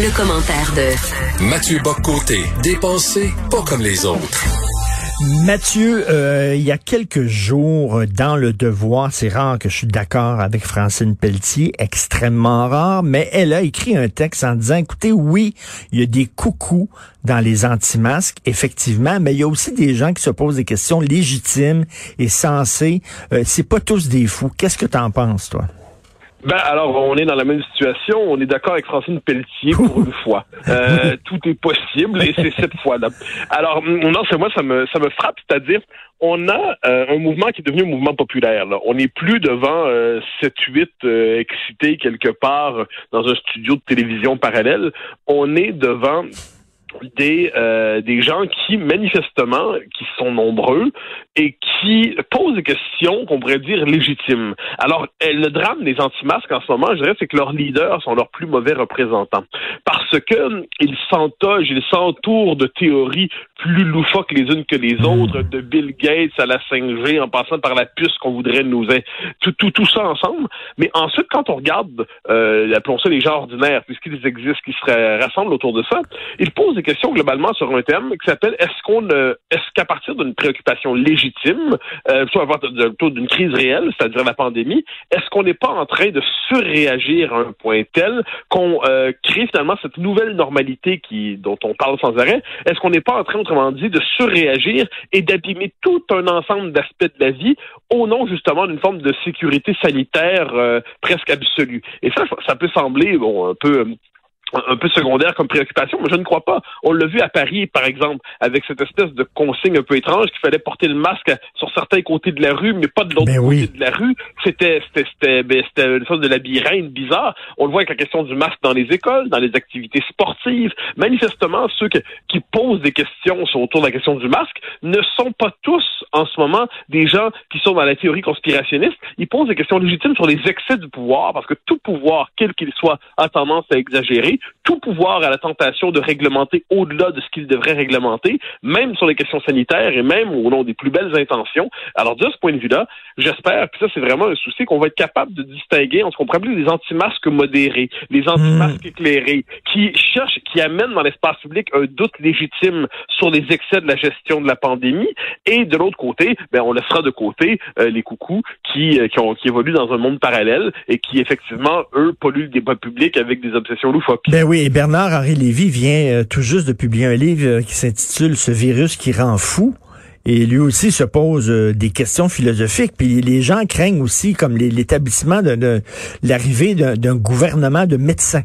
Le commentaire de Mathieu Boccoté, dépensé pas comme les autres. Mathieu, euh, il y a quelques jours, euh, dans Le Devoir, c'est rare que je suis d'accord avec Francine Pelletier, extrêmement rare, mais elle a écrit un texte en disant, écoutez, oui, il y a des coucous dans les anti-masques, effectivement, mais il y a aussi des gens qui se posent des questions légitimes et sensées. Euh, c'est pas tous des fous. Qu'est-ce que tu en penses, toi? Ben alors, on est dans la même situation. On est d'accord avec Francine Pelletier pour une fois. Euh, tout est possible et c'est cette fois-là. Alors, non, c'est moi, ça me ça me frappe, c'est-à-dire, on a euh, un mouvement qui est devenu un mouvement populaire. Là. On n'est plus devant euh, 7-8 euh, excités quelque part dans un studio de télévision parallèle. On est devant des euh, des gens qui manifestement qui sont nombreux et qui posent des questions qu'on pourrait dire légitimes. Alors le drame des anti-masques en ce moment, je dirais, c'est que leurs leaders sont leurs plus mauvais représentants parce que ils s'entogent, ils s'entourent de théories plus loufoques les unes que les autres, de Bill Gates à la 5G, en passant par la puce qu'on voudrait nous tout, tout tout ça ensemble. Mais ensuite, quand on regarde, euh, appelons ça les gens ordinaires, puisqu'ils existent, qui se rassemblent autour de ça, ils posent des questions globalement sur un thème qui s'appelle est-ce qu'on euh, est-ce qu'à partir d'une préoccupation légitime, euh, soit plutôt d'une crise réelle, c'est-à-dire la pandémie, est-ce qu'on n'est pas en train de surréagir à un point tel qu'on euh, crée finalement cette nouvelle normalité qui dont on parle sans arrêt? Est-ce qu'on n'est pas en train, autrement dit, de surréagir et d'abîmer tout un ensemble d'aspects de la vie au nom justement d'une forme de sécurité sanitaire euh, presque absolue? Et ça, ça peut sembler bon un peu un peu secondaire comme préoccupation, mais je ne crois pas. On l'a vu à Paris, par exemple, avec cette espèce de consigne un peu étrange qu'il fallait porter le masque sur certains côtés de la rue, mais pas de l'autre Ben côté de la rue. C'était c'était c'était ben, c'était une sorte de labyrinthe bizarre. On le voit avec la question du masque dans les écoles, dans les activités sportives. Manifestement, ceux que- qui posent des questions sur autour de la question du masque ne sont pas tous en ce moment des gens qui sont dans la théorie conspirationniste. Ils posent des questions légitimes sur les excès du pouvoir, parce que tout pouvoir, quel qu'il soit, a tendance à exagérer tout pouvoir a la tentation de réglementer au-delà de ce qu'il devrait réglementer, même sur les questions sanitaires et même au nom des plus belles intentions. Alors, de ce point de vue-là, j'espère, puis ça, c'est vraiment un souci, qu'on va être capable de distinguer entre ce qu'on pourrait appeler les anti-masques modérés, les anti-masques éclairés, qui cherchent, qui amènent dans l'espace public un doute légitime sur les excès de la gestion de la pandémie, et de l'autre côté, ben, on laissera de côté euh, les coucous qui, euh, qui, ont, qui évoluent dans un monde parallèle et qui, effectivement, eux, polluent le débat public avec des obsessions loufoques. Ben oui, et Bernard-Henri Lévy vient euh, tout juste de publier un livre euh, qui s'intitule Ce virus qui rend fou. Et lui aussi se pose euh, des questions philosophiques. Puis les gens craignent aussi, comme l'établissement de, l'arrivée d'un gouvernement de médecins.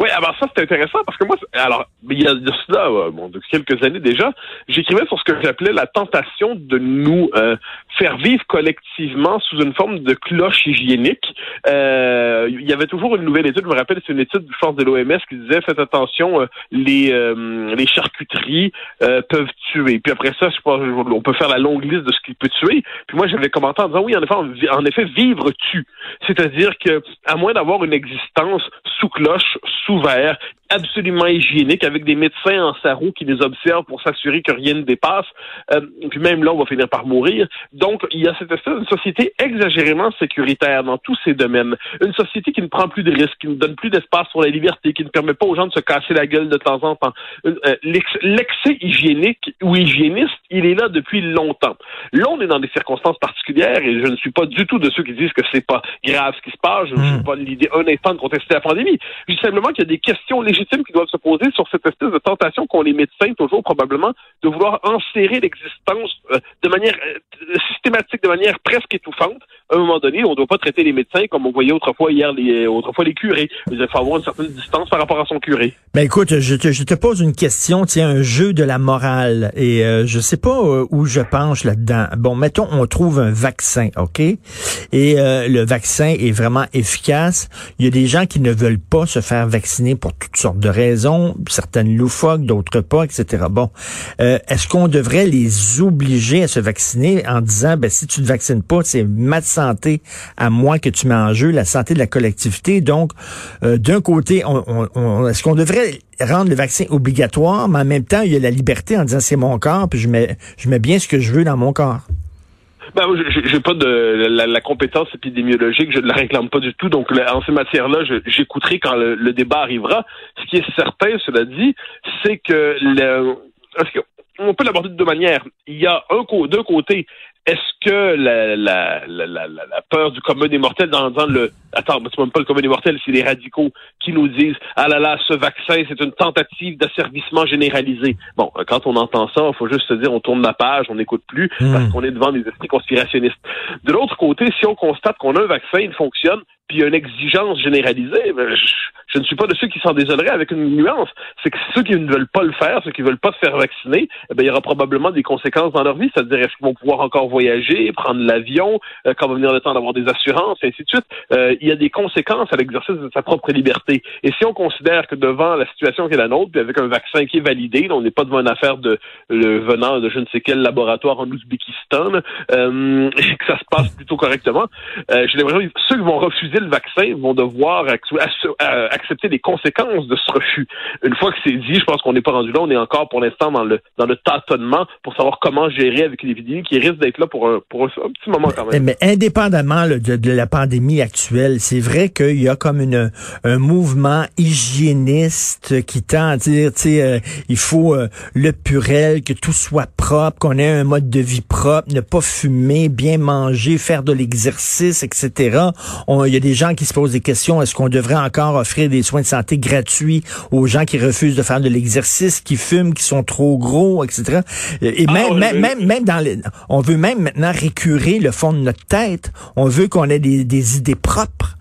Oui, alors ça c'est intéressant parce que moi, alors il y a de cela, euh, bon, de quelques années déjà, j'écrivais sur ce que j'appelais la tentation de nous euh, faire vivre collectivement sous une forme de cloche hygiénique. Euh, il y avait toujours une nouvelle étude, je me rappelle, c'est une étude, je pense, de l'OMS qui disait faites attention, euh, les euh, les charcuteries peuvent tuer. Puis après ça, je pense, on peut faire la longue liste de ce qui peut tuer. Puis moi, j'avais commenté en disant oui, en effet, en, effet, vivre tue. C'est-à-dire que à moins d'avoir une existence sous cloche, verre, absolument hygiénique, avec des médecins en sarrau qui les observent pour s'assurer que rien ne dépasse. Euh, puis même là, on va finir par mourir. Donc, il y a cette espèce de société exagérément sécuritaire dans tous ces domaines. Une société qui ne prend plus de risques, qui ne donne plus d'espace pour la liberté, qui ne permet pas aux gens de se casser la gueule de temps en temps. Euh, l'ex- L'excès hygiénique ou hygiéniste, il est là depuis longtemps. Là, on est dans des circonstances particulières et je ne suis pas du tout de ceux qui disent que c'est pas grave ce qui se passe. Je ne suis pas l'idée un instant de contester la pandémie. Je dis simplement qu'il y a des questions légitimes qui doivent se poser sur cette espèce de tentation qu'ont les médecins toujours probablement de vouloir enserrer l'existence euh, de manière euh, systématique, de manière presque étouffante à un moment donné, on ne doit pas traiter les médecins comme on voyait autrefois hier, les, autrefois les curés. Il faut avoir une certaine distance par rapport à son curé. Ben écoute, je te, pose une question, tiens, un jeu de la morale, et euh, je sais pas euh, où je penche là-dedans. Bon, mettons, on trouve un vaccin, ok, et le vaccin est vraiment efficace. Il y a des gens qui ne veulent pas se faire vacciner pour toutes sortes de raisons, certaines loufoques, d'autres pas, etc. Bon, euh, est-ce qu'on devrait les obliger à se vacciner en disant, ben si tu te vaccines pas, c'est ma santé à moi que tu mets en jeu, la santé de la collectivité. Donc, euh, d'un côté, est-ce qu'on devrait rendre le vaccin obligatoire, mais en même temps, il y a la liberté en disant c'est mon corps, puis je mets, je mets bien ce que je veux dans mon corps? Ben, j'ai pas de la, compétence épidémiologique, je ne la réclame pas du tout. Donc, en ces matières-là, j'écouterai quand le, débat arrivera. Ce qui est certain, cela dit, c'est que le, on peut l'aborder de deux manières. Il y a un deux côtés est-ce que la, la, la, la, peur du commun des mortels dans, dans le attends, c'est même pas le commun des mortels, c'est les radicaux qui nous disent ah là là, ce vaccin c'est une tentative d'asservissement généralisé. Bon, quand on entend ça, il faut juste se dire on tourne la page, on n'écoute plus hmm. parce qu'on est devant des esprits conspirationnistes. De l'autre côté, si on constate qu'on a un vaccin, il fonctionne, puis une exigence généralisée, ben, je, ne suis pas de ceux qui s'en désoleraient avec une nuance. C'est que ceux qui ne veulent pas le faire, ceux qui ne veulent pas se faire vacciner, eh ben, il y aura probablement des conséquences dans leur vie. C'est-à-dire, est-ce qu'ils vont pouvoir encore voyager, prendre l'avion, euh, quand va venir le temps d'avoir des assurances, et ainsi de suite. Euh, il y a des conséquences à l'exercice de sa propre liberté. Et si on considère que devant la situation qui est la nôtre, puis avec un vaccin qui est validé, on n'est pas devant une affaire de venant de je ne sais quel laboratoire en Ouzbékistan, euh, et que ça se passe plutôt correctement, euh, j'ai l'impression que ceux qui vont refuser le vaccin vont devoir accepter les conséquences de ce refus. Une fois que c'est dit, je pense qu'on n'est pas rendu là. On est encore pour l'instant dans le dans le tâtonnement pour savoir comment gérer avec une épidémie qui risque d'être là pour un, pour un, petit moment quand même. Mais indépendamment de, la pandémie actuelle, c'est vrai qu'il y a comme une, un mouvement hygiéniste qui tend à dire, tu sais, euh, il faut euh, le purel, que tout soit propre, qu'on ait un mode de vie propre, ne pas fumer, bien manger, faire de l'exercice, etc. Il y a des gens qui se posent des questions. Est-ce qu'on devrait encore offrir des soins de santé gratuits aux gens qui refusent de faire de l'exercice, qui fument, qui sont trop gros, etc. Et ah, même, même, même, même, dans les, on veut même maintenant récurer le fond de notre tête. On veut qu'on ait des, des idées propres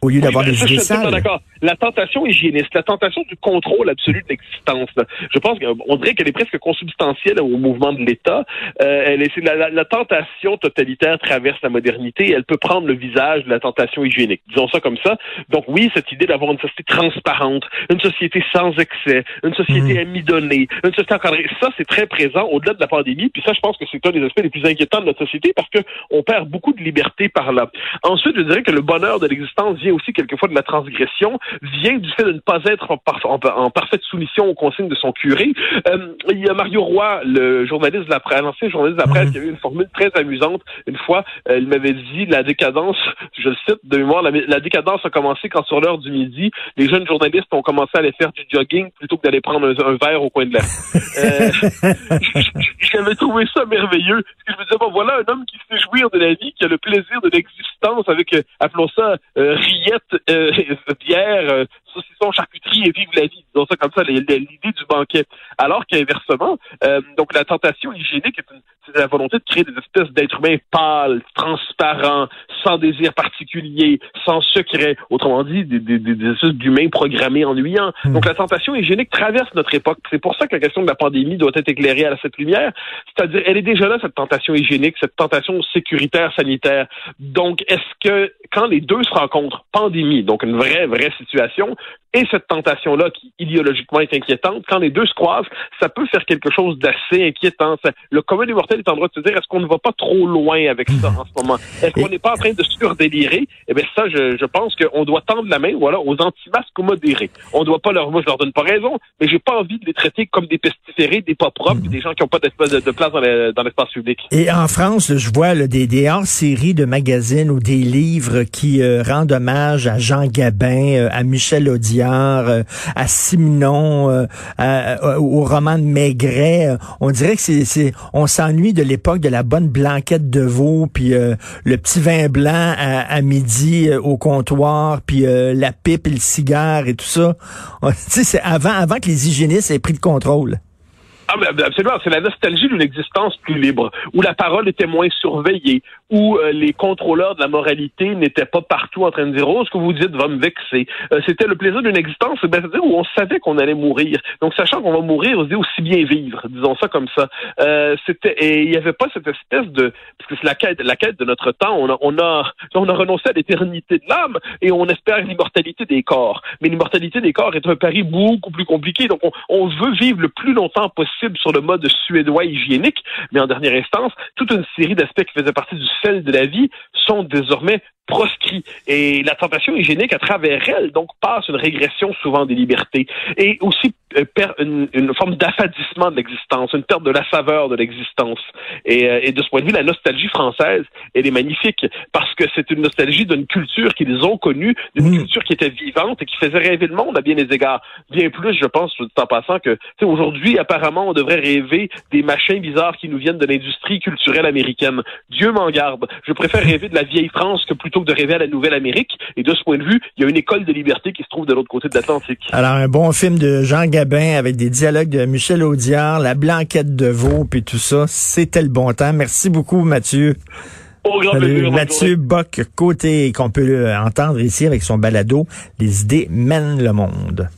au lieu d'avoir des idées sales la tentation hygiéniste, la tentation du contrôle absolu de l'existence. Je pense qu'on dirait qu'elle est presque consubstantielle au mouvement de l'État. Euh, elle est, la, la, tentation totalitaire traverse la modernité. Elle peut prendre le visage de la tentation hygiénique. Disons ça comme ça. Donc oui, cette idée d'avoir une société transparente, une société sans excès, une société mmh. amidonnée, une société encadrée, ça c'est très présent au-delà de la pandémie. Puis ça, je pense que c'est un des aspects les plus inquiétants de notre société parce que on perd beaucoup de liberté par là. Ensuite, je dirais que le bonheur de l'existence vient aussi quelquefois de la transgression vient du fait de ne pas être en, parfaite soumission aux consignes de son curé. Euh, il y a Mario Roy, le journaliste de la presse, l'ancien journaliste de la presse, mhm. qui avait une formule très amusante. Une fois, euh, il m'avait dit la décadence, je le cite de mémoire, la, décadence a commencé quand sur l'heure du midi, les jeunes journalistes ont commencé à aller faire du jogging plutôt que d'aller prendre un, verre au coin de l'air. euh, J'avais trouvé ça merveilleux. Je me disais, bon, voilà un homme qui se fait jouir de la vie, qui a le plaisir de l'existence avec, appelons ça, rillette, bière, euh, saucisson, charcuterie et vive la vie. Disons ça comme ça, l'idée du banquet. Alors qu'inversement, euh, donc la tentation hygiénique, la volonté de créer des espèces d'êtres humains pâles, transparents, sans désir particulier, sans secret. Autrement dit, des, des, des espèces d'humains programmés ennuyants. Hmm. Donc la tentation hygiénique traverse notre époque. C'est pour ça que la question de la pandémie doit être éclairée à cette lumière. C'est-à-dire, elle est déjà là, cette tentation hygiénique, cette tentation sécuritaire, sanitaire. Donc, est-ce que quand les deux se rencontrent, pandémie, donc une vraie, vraie situation, et cette tentation-là qui idéologiquement est inquiétante, quand les deux se croisent, ça peut faire quelque chose d'assez inquiétant. le commun des mortels est en droit de se dire, est-ce qu'on ne va pas trop loin avec ça en ce moment? Est-ce qu'on n'est pas en train de surdélirer? Eh bien, ça, je, je pense qu'on doit tendre la main, voilà, aux anti-masques modérés. On ne doit pas leur, moi, je leur donne pas raison, mais j'ai pas envie de les traiter comme des pestiférés, des pas propres, des gens qui n'ont pas de, de, place dans l'espace public. Et en France, je vois des, des hors-séries de magazines ou des livres qui euh, rendent hommage à Jean Gabin, euh, à Michel Audiard, euh, à Simenon, euh, au roman de Maigret. On dirait que c'est, on s'ennuie de l'époque de la bonne blanquette de veau, puis le petit vin blanc à, midi au comptoir, puis la pipe et le cigare et tout ça. c'est avant, avant que les hygiénistes aient pris le contrôle. Ah, absolument. C'est la nostalgie d'une existence plus libre, où la parole était moins surveillée, où euh, les contrôleurs de la moralité n'étaient pas partout en train de dire oh ce que vous dites va me vexer. Euh, c'était le plaisir d'une existence, ben, c'est-à-dire où on savait qu'on allait mourir. Donc sachant qu'on va mourir, on se dit aussi bien vivre, disons ça comme ça. Euh, c'était et il n'y avait pas cette espèce de parce que c'est la quête, la quête de notre temps. On a on a on a renoncé à l'éternité de l'âme et on espère l'immortalité des corps. Mais l'immortalité des corps est un pari beaucoup plus compliqué. Donc on, on veut vivre le plus longtemps possible sur le mode suédois hygiénique, mais en dernière instance, toute une série d'aspects qui faisaient partie du sel de la vie sont désormais proscrit. Et la tentation hygiénique, à travers elle, donc, passe une régression souvent des libertés et aussi euh, perd une, une, forme d'affadissement de l'existence, une perte de la saveur de l'existence. Et, euh, et, de ce point de vue, la nostalgie française, elle est magnifique parce que c'est une nostalgie d'une culture qu'ils ont connue, d'une mmh. culture qui était vivante et qui faisait rêver le monde à bien des égards. Bien plus, je pense, en passant, que aujourd'hui, apparemment, on devrait rêver des machins bizarres qui nous viennent de l'industrie culturelle américaine. Dieu m'en garde. Je préfère rêver de la vieille France que plutôt que de rêver à la Nouvelle-Amérique. Et de ce point de vue, il y a une école de liberté qui se trouve de l'autre côté de l'Atlantique. Alors, un bon film de Jean Gabin avec des dialogues de Michel Audiard, La Blanquette de Veau, puis tout ça, c'était le bon temps. Merci beaucoup, Mathieu. Au grand Salut, Mathieu Bock, côté qu'on peut entendre ici avec son balado, Les idées mènent le monde.